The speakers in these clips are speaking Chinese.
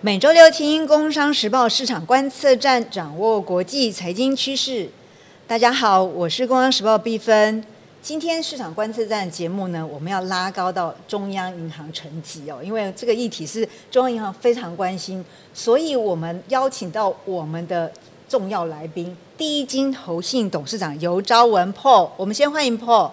每周六听《工商时报》市场观测站，掌握国际财经趋势。大家好，我是《工商时报》毕芬。今天市场观测站节目呢，我们要拉高到中央银行层级哦，因为这个议题是中央银行非常关心，所以我们邀请到我们的重要来宾，第一金投信董事长尤昭文 Paul。我们先欢迎 Paul。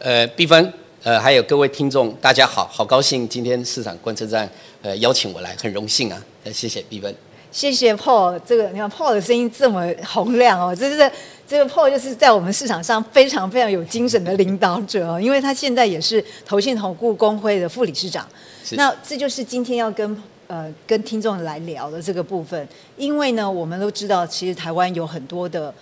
呃，毕芬，呃，还有各位听众，大家好，好高兴今天市场观测站呃邀请我来，很荣幸啊，呃，谢谢毕芬。谢谢 Paul，这个你看 Paul 的声音这么洪亮哦，这是这个 Paul 就是在我们市场上非常非常有精神的领导者哦，因为他现在也是投信投顾工会的副理事长。那这就是今天要跟呃跟听众来聊的这个部分，因为呢，我们都知道其实台湾有很多的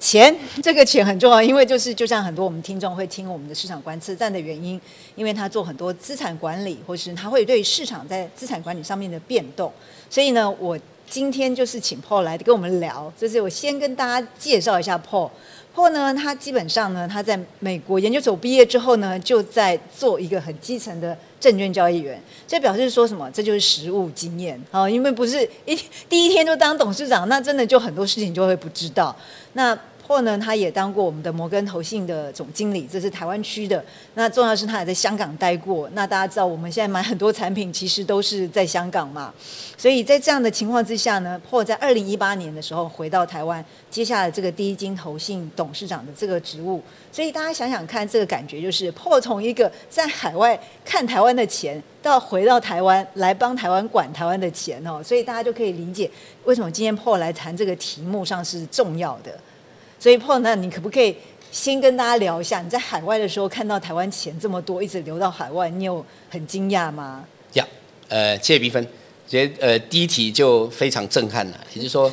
钱，这个钱很重要，因为就是就像很多我们听众会听我们的市场观测站的原因，因为他做很多资产管理，或是他会对市场在资产管理上面的变动，所以呢，我。今天就是请 Paul 来跟我们聊，就是我先跟大家介绍一下 Paul。Paul 呢，他基本上呢，他在美国研究所毕业之后呢，就在做一个很基层的证券交易员。这表示说什么？这就是实务经验啊，因为不是一第一天就当董事长，那真的就很多事情就会不知道。那破呢，他也当过我们的摩根投信的总经理，这是台湾区的。那重要是他也在香港待过。那大家知道，我们现在买很多产品，其实都是在香港嘛。所以在这样的情况之下呢，或在二零一八年的时候回到台湾，接下了这个第一金投信董事长的这个职务。所以大家想想看，这个感觉就是破从一个在海外看台湾的钱，到回到台湾来帮台湾管台湾的钱哦。所以大家就可以理解为什么今天破来谈这个题目上是重要的。所以 Paul，那你可不可以先跟大家聊一下，你在海外的时候看到台湾钱这么多，一直流到海外，你有很惊讶吗？呀，呃，谢谢比分，觉得呃第一题就非常震撼了，也就是说，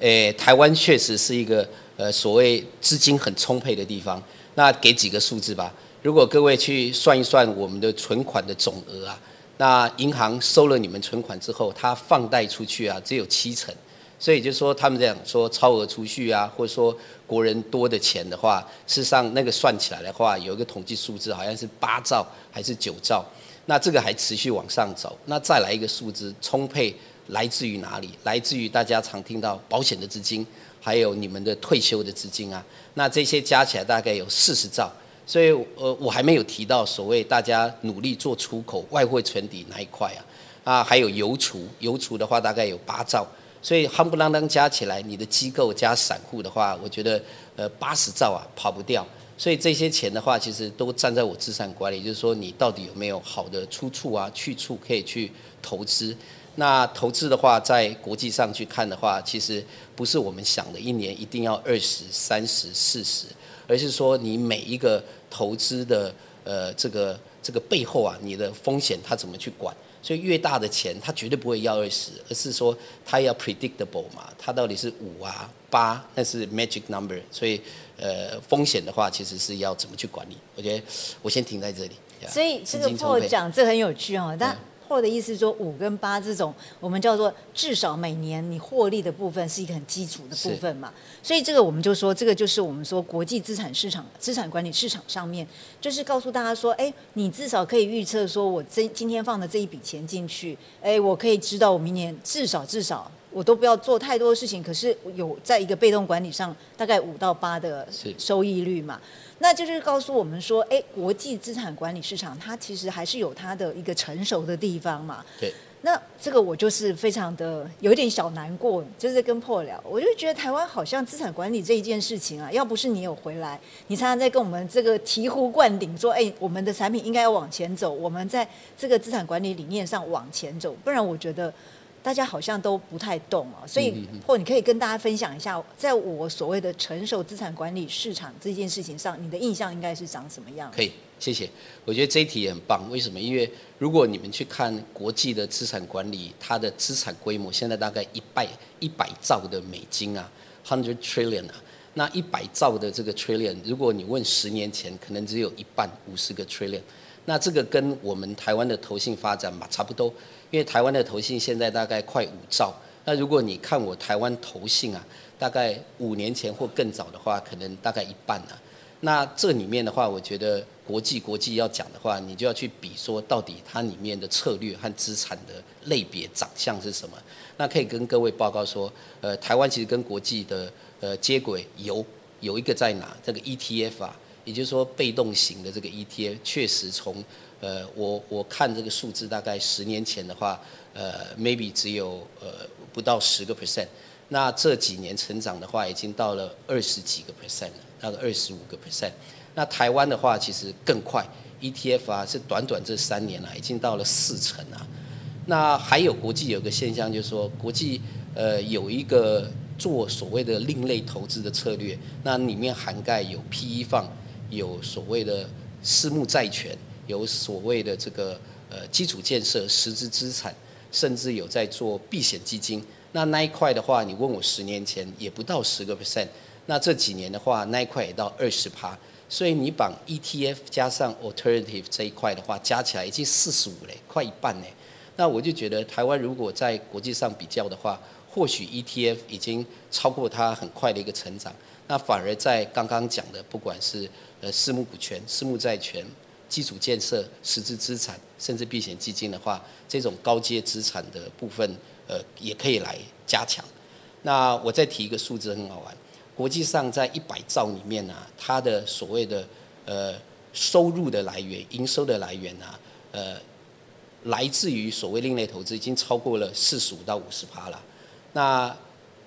呃，台湾确实是一个呃所谓资金很充沛的地方。那给几个数字吧，如果各位去算一算我们的存款的总额啊，那银行收了你们存款之后，它放贷出去啊，只有七成。所以就说他们这样说超额储蓄啊，或者说国人多的钱的话，事实上那个算起来的话，有一个统计数字好像是八兆还是九兆，那这个还持续往上走。那再来一个数字，充沛来自于哪里？来自于大家常听到保险的资金，还有你们的退休的资金啊。那这些加起来大概有四十兆。所以呃，我还没有提到所谓大家努力做出口外汇存底那一块啊。啊，还有邮储，邮储的话大概有八兆。所以夯不啷当加起来，你的机构加散户的话，我觉得呃八十兆啊跑不掉。所以这些钱的话，其实都站在我资产管理，就是说你到底有没有好的出处啊、去处可以去投资。那投资的话，在国际上去看的话，其实不是我们想的一年一定要二十三十四十，而是说你每一个投资的呃这个这个背后啊，你的风险它怎么去管。所以越大的钱，他绝对不会要二十，而是说他要 predictable 嘛，他到底是五啊八，那是 magic number。所以呃风险的话，其实是要怎么去管理？我觉得我先停在这里。所以这个破讲这很有趣哦，但。或的意思说五跟八这种，我们叫做至少每年你获利的部分是一个很基础的部分嘛，所以这个我们就说这个就是我们说国际资产市场资产管理市场上面，就是告诉大家说，哎，你至少可以预测说我这今天放的这一笔钱进去，哎，我可以知道我明年至少至少我都不要做太多的事情，可是有在一个被动管理上大概五到八的收益率嘛。那就是告诉我们说，哎，国际资产管理市场它其实还是有它的一个成熟的地方嘛。对。那这个我就是非常的有点小难过，就是跟破聊，我就觉得台湾好像资产管理这一件事情啊，要不是你有回来，你常常在跟我们这个醍醐灌顶说，哎，我们的产品应该要往前走，我们在这个资产管理理念上往前走，不然我觉得。大家好像都不太懂哦，所以或你可以跟大家分享一下，在我所谓的成熟资产管理市场这件事情上，你的印象应该是长什么样？可以，谢谢。我觉得这一题也很棒。为什么？因为如果你们去看国际的资产管理，它的资产规模现在大概一百一百兆的美金啊，hundred trillion 啊。那一百兆的这个 trillion，如果你问十年前，可能只有一半五十个 trillion。那这个跟我们台湾的投信发展嘛差不多。因为台湾的投信现在大概快五兆，那如果你看我台湾投信啊，大概五年前或更早的话，可能大概一半啊。那这里面的话，我觉得国际国际要讲的话，你就要去比说到底它里面的策略和资产的类别长相是什么。那可以跟各位报告说，呃，台湾其实跟国际的呃接轨有有一个在哪？这个 ETF 啊，也就是说被动型的这个 ETF，确实从呃我我看这个数字，大概十年前的话，呃 maybe 只有呃不到十个 percent。那这几年成长的话，已经到了二十几个 percent 了，大概二十五个 percent。那台湾的话，其实更快，ETF 啊是短短这三年啊，已经到了四成啊。那还有国际有个现象，就是说国际呃有一个做所谓的另类投资的策略，那里面涵盖有 PE 放，有所谓的私募债权，有所谓的这个呃基础建设、实质资产，甚至有在做避险基金。那那一块的话，你问我十年前也不到十个 percent，那这几年的话，那一块也到二十趴，所以你把 ETF 加上 alternative 这一块的话，加起来已经四十五嘞，快一半嘞。那我就觉得台湾如果在国际上比较的话，或许 ETF 已经超过它很快的一个成长，那反而在刚刚讲的，不管是呃私募股权、私募债权。基础建设、实质资产，甚至避险基金的话，这种高阶资产的部分，呃，也可以来加强。那我再提一个数字，很好玩。国际上在一百兆里面呢，它的所谓的呃收入的来源、营收的来源啊，呃，来自于所谓另类投资，已经超过了四十五到五十趴了。那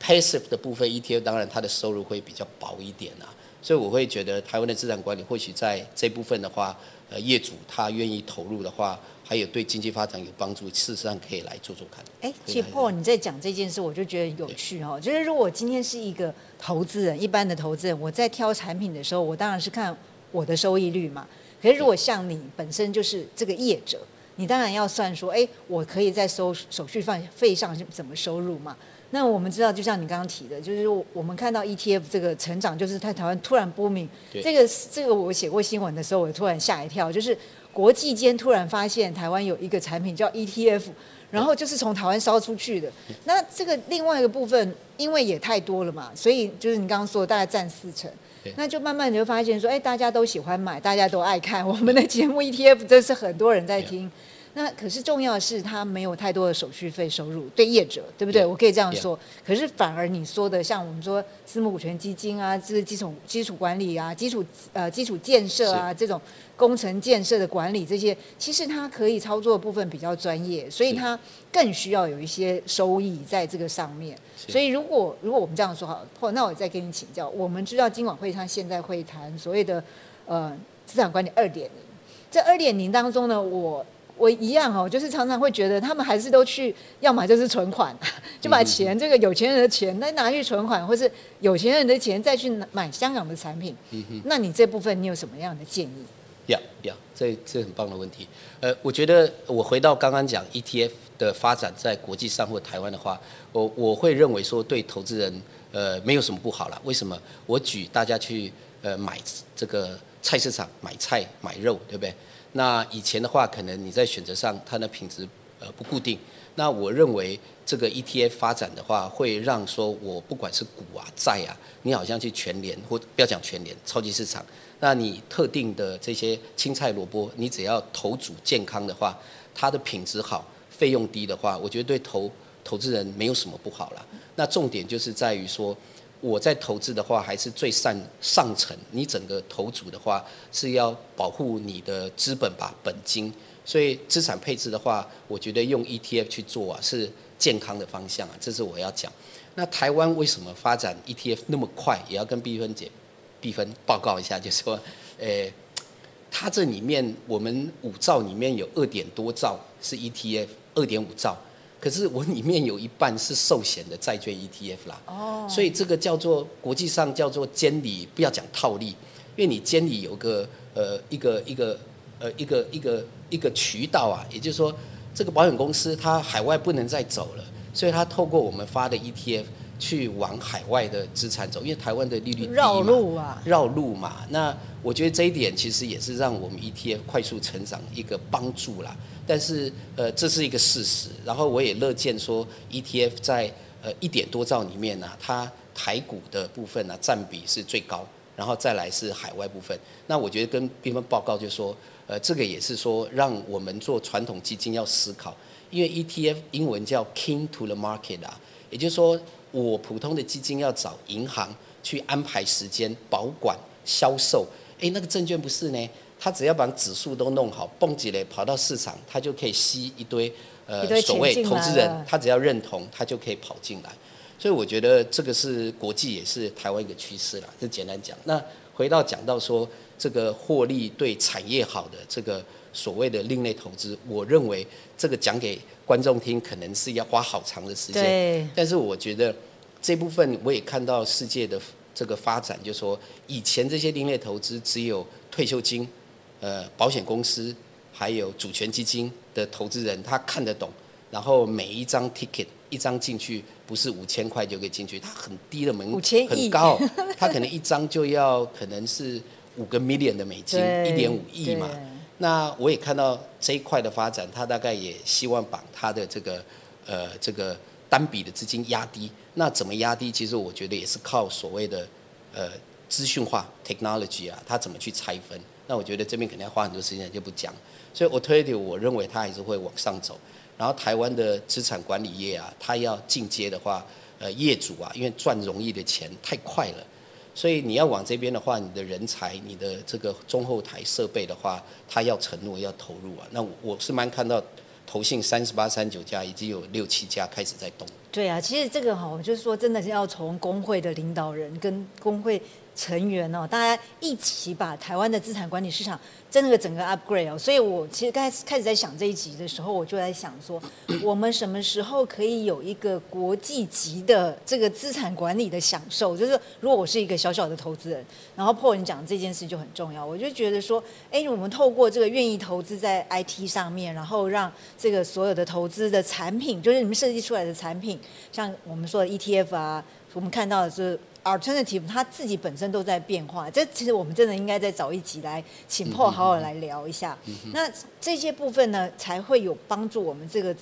passive 的部分 ETF，当然它的收入会比较薄一点啊。所以我会觉得台湾的资产管理或许在这部分的话，呃，业主他愿意投入的话，还有对经济发展有帮助，事实上可以来做做看。哎，其实 Paul 你在讲这件事，我就觉得有趣哦。就是如果今天是一个投资人，一般的投资人，我在挑产品的时候，我当然是看我的收益率嘛。可是如果像你本身就是这个业者，你当然要算说，哎，我可以在收手续费费上怎么收入嘛？那我们知道，就像你刚刚提的，就是我们看到 ETF 这个成长，就是在台湾突然波明。这个这个我写过新闻的时候，我突然吓一跳，就是国际间突然发现台湾有一个产品叫 ETF，然后就是从台湾烧出去的。那这个另外一个部分，因为也太多了嘛，所以就是你刚刚说的大概占四成，那就慢慢你就发现说，哎，大家都喜欢买，大家都爱看我们的节目 ETF，真是很多人在听。那可是重要的是，它没有太多的手续费收入，对业者，对不对？我可以这样说。可是反而你说的，像我们说私募股权基金啊，这是基础基础管理啊，基础呃基础建设啊，这种工程建设的管理这些，其实它可以操作的部分比较专业，所以它更需要有一些收益在这个上面。所以如果如果我们这样说好，或那我再跟你请教，我们知道金管会它现在会谈所谓的呃资产管理二点零，这二点零当中呢，我。我一样哦，就是常常会觉得他们还是都去，要么就是存款，就把钱这个有钱人的钱再拿去存款，或是有钱人的钱再去买香港的产品。嗯哼，那你这部分你有什么样的建议？呀呀，这这很棒的问题。呃，我觉得我回到刚刚讲 ETF 的发展在国际上或台湾的话，我我会认为说对投资人呃没有什么不好了。为什么？我举大家去呃买这个菜市场买菜买肉，对不对？那以前的话，可能你在选择上它的品质呃不固定。那我认为这个 ETF 发展的话，会让说我不管是股啊债啊，你好像去全联或不要讲全联，超级市场，那你特定的这些青菜萝卜，你只要投主健康的话，它的品质好，费用低的话，我觉得对投投资人没有什么不好了。那重点就是在于说。我在投资的话，还是最上上层。你整个投组的话，是要保护你的资本吧，本金。所以资产配置的话，我觉得用 ETF 去做啊，是健康的方向啊。这是我要讲。那台湾为什么发展 ETF 那么快？也要跟碧芬姐、碧芬报告一下，就是说，诶，它这里面我们五兆里面有二点多兆是 ETF，二点五兆。可是我里面有一半是寿险的债券 ETF 啦，哦，所以这个叫做国际上叫做监理，不要讲套利，因为你监理有个呃一个一个呃一个一个一个渠道啊，也就是说这个保险公司它海外不能再走了，所以它透过我们发的 ETF 去往海外的资产走，因为台湾的利率绕路啊，绕路嘛。那我觉得这一点其实也是让我们 ETF 快速成长一个帮助啦。但是，呃，这是一个事实。然后我也乐见说，ETF 在呃一点多兆里面呢，它台股的部分呢占比是最高，然后再来是海外部分。那我觉得跟缤纷报告就说，呃，这个也是说让我们做传统基金要思考，因为 ETF 英文叫 King to the Market 啊，也就是说我普通的基金要找银行去安排时间保管销售，诶，那个证券不是呢，他只要把指数都弄好，蹦起来跑到市场，他就可以吸一堆呃所谓投资人，他只要认同，他就可以跑进来。所以我觉得这个是国际也是台湾一个趋势啦，就简单讲。那回到讲到说这个获利对产业好的这个所谓的另类投资，我认为这个讲给观众听可能是要花好长的时间。但是我觉得这部分我也看到世界的这个发展，就说以前这些另类投资只有退休金、呃保险公司还有主权基金的投资人他看得懂，然后每一张 ticket。一张进去不是五千块就可以进去，它很低的门很高，它可能一张就要可能是五个 million 的美金，一点五亿嘛。那我也看到这一块的发展，他大概也希望把他的这个呃这个单笔的资金压低。那怎么压低？其实我觉得也是靠所谓的呃资讯化 technology 啊，他怎么去拆分？那我觉得这边肯定要花很多时间，就不讲。所以 alternative 我认为它还是会往上走。然后台湾的资产管理业啊，它要进阶的话，呃，业主啊，因为赚容易的钱太快了，所以你要往这边的话，你的人才、你的这个中后台设备的话，他要承诺要投入啊。那我是蛮看到投信三十八、三九家，已经有六七家开始在动。对啊，其实这个哈，我就是说，真的是要从工会的领导人跟工会。成员哦，大家一起把台湾的资产管理市场真的整个 upgrade 哦，所以我其实刚开始开始在想这一集的时候，我就在想说，我们什么时候可以有一个国际级的这个资产管理的享受？就是如果我是一个小小的投资人，然后破人讲这件事就很重要，我就觉得说，哎，我们透过这个愿意投资在 IT 上面，然后让这个所有的投资的产品，就是你们设计出来的产品，像我们说的 ETF 啊，我们看到的是。Alternative，它自己本身都在变化，这其实我们真的应该再找一集来请破好好来聊一下。那这些部分呢，才会有帮助我们这个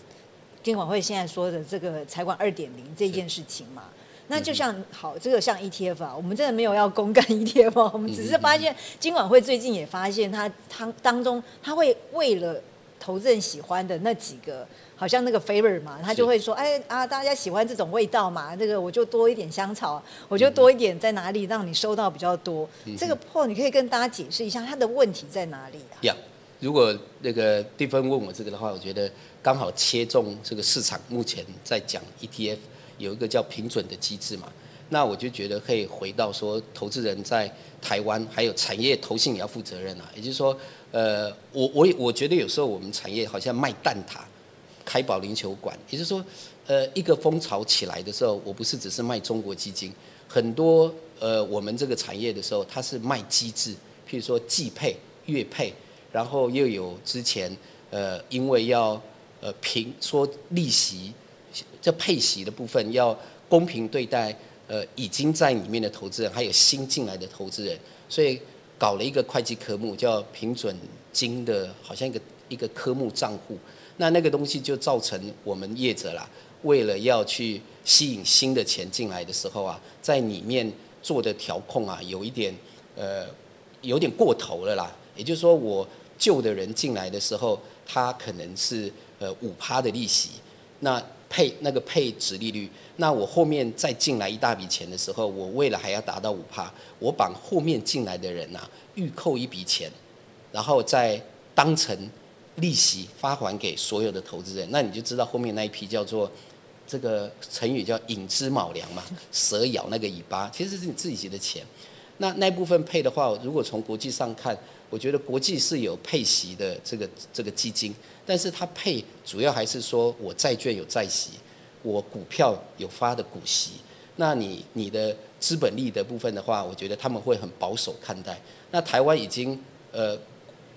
监管会现在说的这个财管二点零这件事情嘛。那就像好，这个像 ETF 啊，我们真的没有要公干 ETF，我们只是发现监管会最近也发现它它当中，它会为了投资人喜欢的那几个。好像那个 favor 嘛，他就会说，哎啊，大家喜欢这种味道嘛，这个我就多一点香草，我就多一点在哪里让你收到比较多。这个 Paul，你可以跟大家解释一下它的问题在哪里啊？呀，如果那个地方问我这个的话，我觉得刚好切中这个市场目前在讲 ETF 有一个叫平准的机制嘛，那我就觉得可以回到说，投资人在台湾还有产业投信也要负责任啊，也就是说，呃，我我我觉得有时候我们产业好像卖蛋挞。开保龄球馆，也就是说，呃，一个风潮起来的时候，我不是只是卖中国基金，很多呃，我们这个产业的时候，它是卖机制，譬如说季配、月配，然后又有之前呃，因为要呃平说利息，这配息的部分要公平对待呃已经在里面的投资人，还有新进来的投资人，所以搞了一个会计科目叫平准金的，好像一个一个科目账户。那那个东西就造成我们业者啦，为了要去吸引新的钱进来的时候啊，在里面做的调控啊，有一点呃，有点过头了啦。也就是说，我旧的人进来的时候，他可能是呃五趴的利息，那配那个配值利率，那我后面再进来一大笔钱的时候，我为了还要达到五趴，我把后面进来的人呐预扣一笔钱，然后再当成。利息发还给所有的投资人，那你就知道后面那一批叫做这个成语叫“引之卯粮”嘛，蛇咬那个尾巴，其实是你自己的钱。那那部分配的话，如果从国际上看，我觉得国际是有配息的这个这个基金，但是它配主要还是说我债券有债息，我股票有发的股息。那你你的资本利的部分的话，我觉得他们会很保守看待。那台湾已经呃。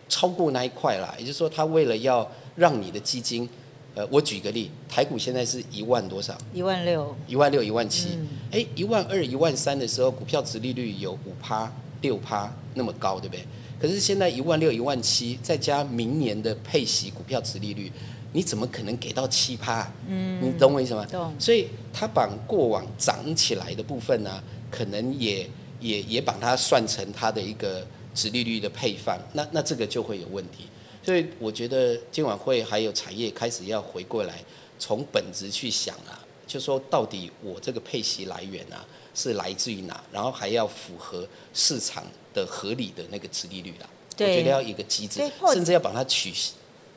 超过那一块啦，也就是说，他为了要让你的基金，呃，我举个例，台股现在是一万多少？一万六。一万六，一万七。哎，一万二、一万三的时候，股票值利率有五趴、六趴那么高，对不对？可是现在一万六、一万七，再加明年的配息股票值利率，你怎么可能给到七趴？嗯，你懂我意思吗？懂。所以他把过往涨起来的部分呢，可能也。也也把它算成它的一个值利率的配放，那那这个就会有问题。所以我觉得今晚会还有产业开始要回过来，从本质去想啊，就说到底我这个配息来源啊是来自于哪，然后还要符合市场的合理的那个殖利率啦。我觉得要一个机制，甚至要把它取，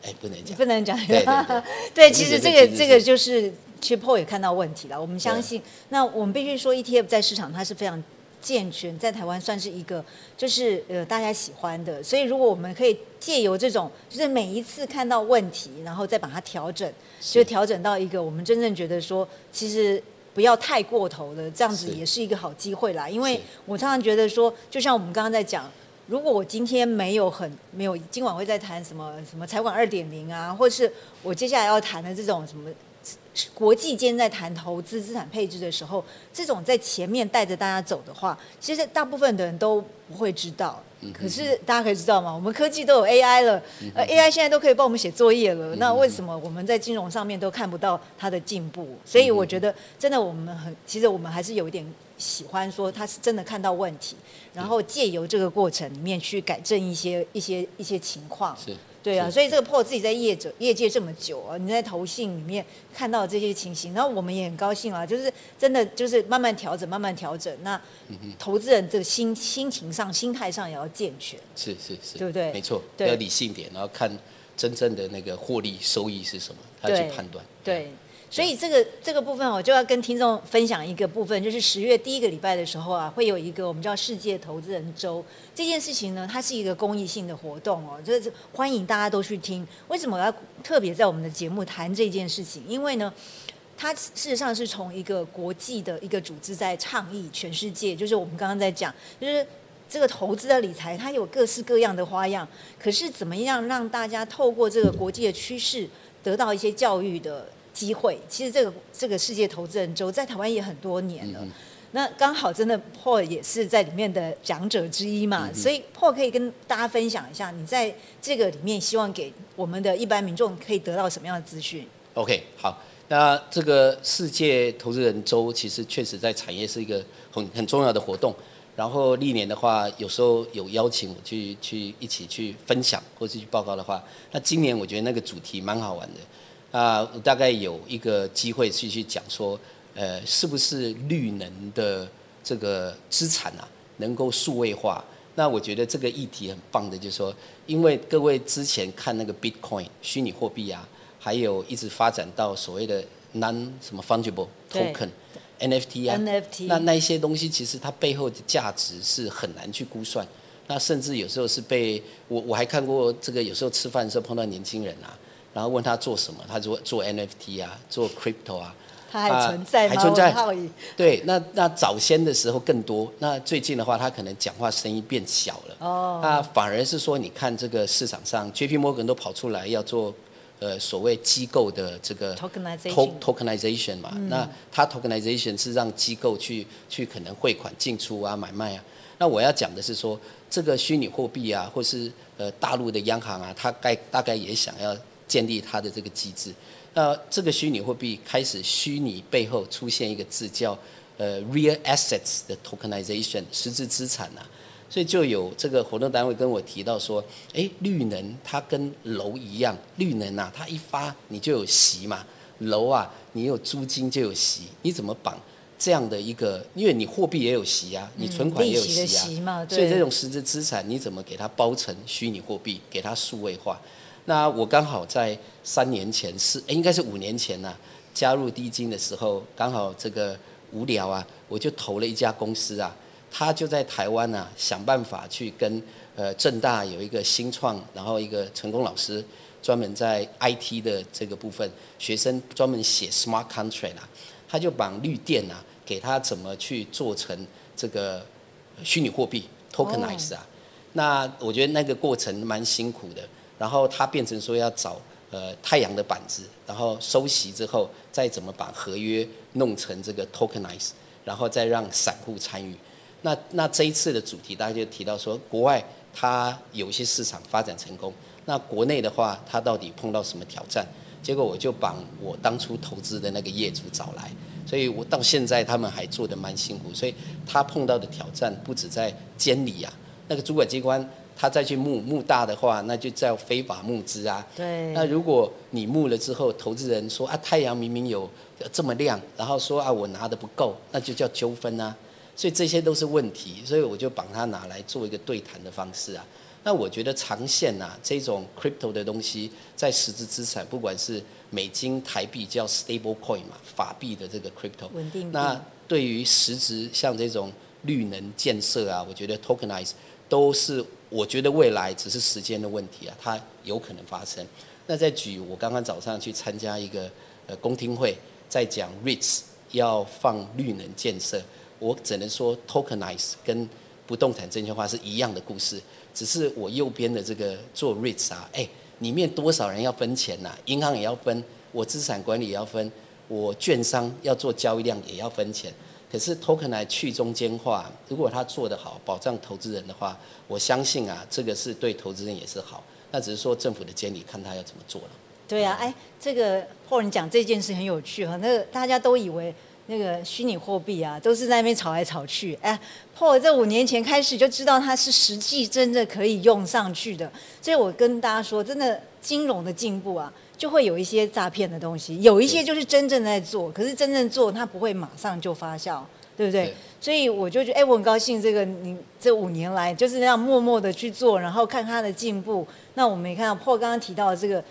哎，不能讲，不能讲。对对对，对，其实这个这个就是，其实 Paul 也看到问题了。我们相信，那我们必须说，ETF 在市场它是非常。健全在台湾算是一个，就是呃大家喜欢的，所以如果我们可以借由这种，就是每一次看到问题，然后再把它调整，就调整到一个我们真正觉得说，其实不要太过头了，这样子也是一个好机会啦。因为我常常觉得说，就像我们刚刚在讲，如果我今天没有很没有，今晚会在谈什么什么财管二点零啊，或是我接下来要谈的这种什么。国际间在谈投资资产配置的时候，这种在前面带着大家走的话，其实大部分的人都不会知道。可是大家可以知道吗？我们科技都有 AI 了，呃，AI 现在都可以帮我们写作业了。那为什么我们在金融上面都看不到它的进步？所以我觉得，真的我们很，其实我们还是有一点喜欢说，他是真的看到问题，然后借由这个过程里面去改正一些一些一些情况。是。对啊，所以这个破自己在业者业界这么久啊，你在投信里面看到这些情形，然后我们也很高兴啊，就是真的就是慢慢调整，慢慢调整。那投资人这个心心情上、心态上也要健全。是是是，对不对？没错，要理性点，然后看真正的那个获利收益是什么，他去判断。对。所以这个这个部分，我就要跟听众分享一个部分，就是十月第一个礼拜的时候啊，会有一个我们叫世界投资人周这件事情呢，它是一个公益性的活动哦，就是欢迎大家都去听。为什么我要特别在我们的节目谈这件事情？因为呢，它事实上是从一个国际的一个组织在倡议全世界，就是我们刚刚在讲，就是这个投资的理财，它有各式各样的花样，可是怎么样让大家透过这个国际的趋势，得到一些教育的？机会，其实这个这个世界投资人周在台湾也很多年了，那刚好真的 Paul 也是在里面的讲者之一嘛，所以 Paul 可以跟大家分享一下，你在这个里面希望给我们的一般民众可以得到什么样的资讯？OK，好，那这个世界投资人周其实确实在产业是一个很很重要的活动，然后历年的话，有时候有邀请我去去一起去分享或是去报告的话，那今年我觉得那个主题蛮好玩的。啊，大概有一个机会去去讲说，呃，是不是绿能的这个资产啊，能够数位化？那我觉得这个议题很棒的，就是说，因为各位之前看那个 Bitcoin 虚拟货币啊，还有一直发展到所谓的 non 什么 fungible token NFT 啊，那那一些东西其实它背后的价值是很难去估算。那甚至有时候是被我我还看过这个，有时候吃饭的时候碰到年轻人啊。然后问他做什么，他做做 NFT 啊，做 Crypto 啊，他还存在吗？还存在。对，那那早先的时候更多，那最近的话，他可能讲话声音变小了。哦。那反而是说，你看这个市场上，JP Morgan 都跑出来要做，呃，所谓机构的这个 tokenization 嘛。那他 tokenization 是让机构去去可能汇款进出啊，买卖啊。那我要讲的是说，这个虚拟货币啊，或是呃大陆的央行啊，他该大概也想要。建立它的这个机制，那这个虚拟货币开始虚拟背后出现一个字叫呃 real assets 的 tokenization 实质资产呐，所以就有这个活动单位跟我提到说，哎，绿能它跟楼一样，绿能呐它一发你就有息嘛，楼啊你有租金就有息，你怎么绑这样的一个？因为你货币也有息啊，你存款也有息啊，所以这种实质资产你怎么给它包成虚拟货币，给它数位化？那我刚好在三年前是，应该是五年前呐，加入低金的时候，刚好这个无聊啊，我就投了一家公司啊，他就在台湾呐，想办法去跟呃正大有一个新创，然后一个成功老师，专门在 IT 的这个部分，学生专门写 smart contract 啊，他就把绿电啊，给他怎么去做成这个虚拟货币 tokenize 啊，那我觉得那个过程蛮辛苦的。然后他变成说要找呃太阳的板子，然后收息之后再怎么把合约弄成这个 tokenize，然后再让散户参与。那那这一次的主题大家就提到说，国外它有些市场发展成功，那国内的话它到底碰到什么挑战？结果我就把我当初投资的那个业主找来，所以我到现在他们还做得蛮辛苦，所以他碰到的挑战不止在监理啊，那个主管机关他再去募募大的话，那就叫非法募资啊。对。那如果你募了之后，投资人说啊太阳明明有这么亮，然后说啊我拿的不够，那就叫纠纷啊。所以这些都是问题，所以我就把它拿来做一个对谈的方式啊。那我觉得长线啊，这种 crypto 的东西，在实质资产，不管是美金、台币叫 stable coin 嘛，法币的这个 crypto，稳定币。那对于实质像这种绿能建设啊，我觉得 tokenize 都是，我觉得未来只是时间的问题啊，它有可能发生。那再举我刚刚早上去参加一个呃公听会，在讲 REITs 要放绿能建设。我只能说，tokenize 跟不动产证券化是一样的故事，只是我右边的这个做 REITs 啊，哎，里面多少人要分钱呐？银行也要分，我资产管理也要分，我券商要做交易量也要分钱。可是，token 来去中间化，如果他做得好，保障投资人的话，我相信啊，这个是对投资人也是好。那只是说政府的监理看他要怎么做了。对啊，哎，这个或人讲这件事很有趣哈，那个大家都以为。那个虚拟货币啊，都是在那边炒来炒去。哎，Paul 这五年前开始就知道它是实际真的可以用上去的。所以我跟大家说，真的金融的进步啊，就会有一些诈骗的东西，有一些就是真正在做，可是真正做它不会马上就发酵，对不对？所以我就觉得，哎，我很高兴，这个你这五年来就是那样默默的去做，然后看它的进步。那我们也看到 Paul 刚刚提到的这个。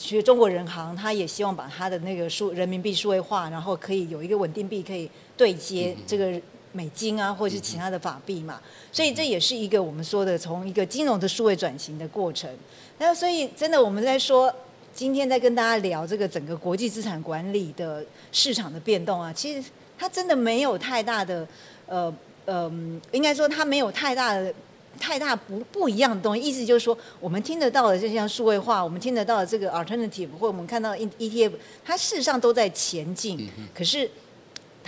其实中国人行他也希望把他的那个数人民币数位化，然后可以有一个稳定币可以对接这个美金啊，或者是其他的法币嘛。所以这也是一个我们说的从一个金融的数位转型的过程。那所以真的我们在说今天在跟大家聊这个整个国际资产管理的市场的变动啊，其实它真的没有太大的呃呃，应该说它没有太大的。太大不不一样的东西，意思就是说，我们听得到的，就像数位化，我们听得到的这个 alternative，或我们看到 E E T F，它事实上都在前进，可是。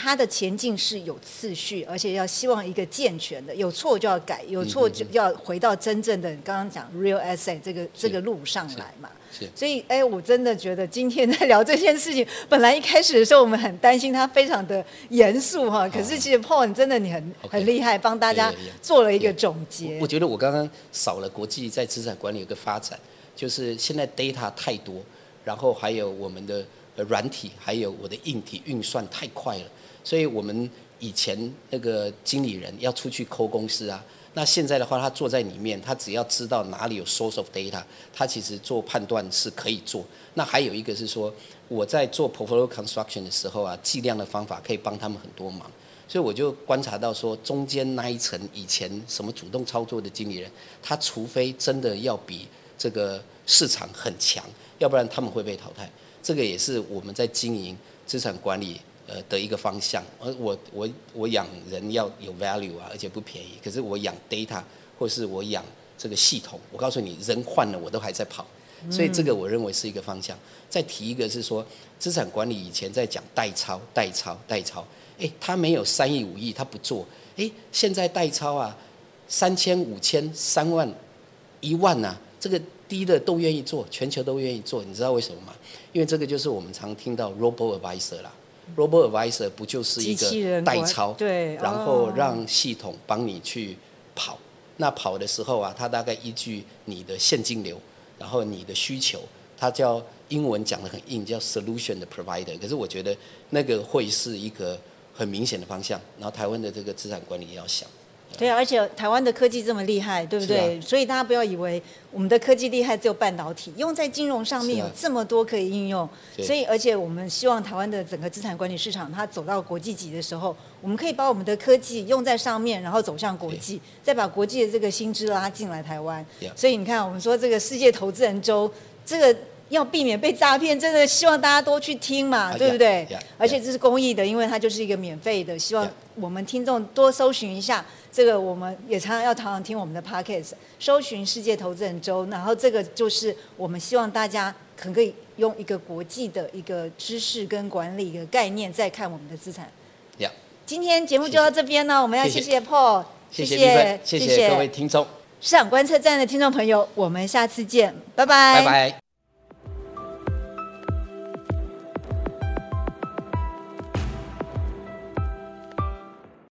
它的前进是有次序，而且要希望一个健全的，有错就要改，有错就要回到真正的刚刚讲 real asset 这个这个路上来嘛。所以，哎，我真的觉得今天在聊这件事情，本来一开始的时候我们很担心它非常的严肃哈，可是其实 Paul 真的你很很厉害，帮大家做了一个总结。我觉得我刚刚少了国际在资产管理有个发展，就是现在 data 太多，然后还有我们的软体，还有我的硬体运算太快了。所以我们以前那个经理人要出去抠公司啊，那现在的话，他坐在里面，他只要知道哪里有 source of data，他其实做判断是可以做。那还有一个是说，我在做 portfolio construction 的时候啊，计量的方法可以帮他们很多忙。所以我就观察到说，中间那一层以前什么主动操作的经理人，他除非真的要比这个市场很强，要不然他们会被淘汰。这个也是我们在经营资产管理。呃的一个方向，而我我我养人要有 value 啊，而且不便宜。可是我养 data 或是我养这个系统，我告诉你，人换了我都还在跑，所以这个我认为是一个方向。再提一个是说，资产管理以前在讲代抄、代抄、代抄，哎，他没有三亿五亿，他不做，哎，现在代抄啊，三千五千三万一万呐，这个低的都愿意做，全球都愿意做，你知道为什么吗？因为这个就是我们常听到 robo advisor 啦。Robo Advisor 不就是一个代操，对，然后让系统帮你去跑。那跑的时候啊，它大概依据你的现金流，然后你的需求，它叫英文讲的很硬，叫 Solution 的 Provider。可是我觉得那个会是一个很明显的方向。然后台湾的这个资产管理也要想。对啊，而且台湾的科技这么厉害，对不对？所以大家不要以为我们的科技厉害只有半导体，用在金融上面有这么多可以应用。所以，而且我们希望台湾的整个资产管理市场，它走到国际级的时候，我们可以把我们的科技用在上面，然后走向国际，再把国际的这个薪资拉进来台湾。所以你看，我们说这个世界投资人周，这个。要避免被诈骗，真的希望大家多去听嘛，对不对？而且这是公益的，因为它就是一个免费的，希望我们听众多搜寻一下。这个我们也常常要常常听我们的 podcast，搜寻世界投资人周，然后这个就是我们希望大家可可以用一个国际的一个知识跟管理的概念再看我们的资产。今天节目就到这边呢，我们要谢谢 Paul，谢谢谢谢各位听众，市场观测站的听众朋友，我们下次见，拜拜，拜拜。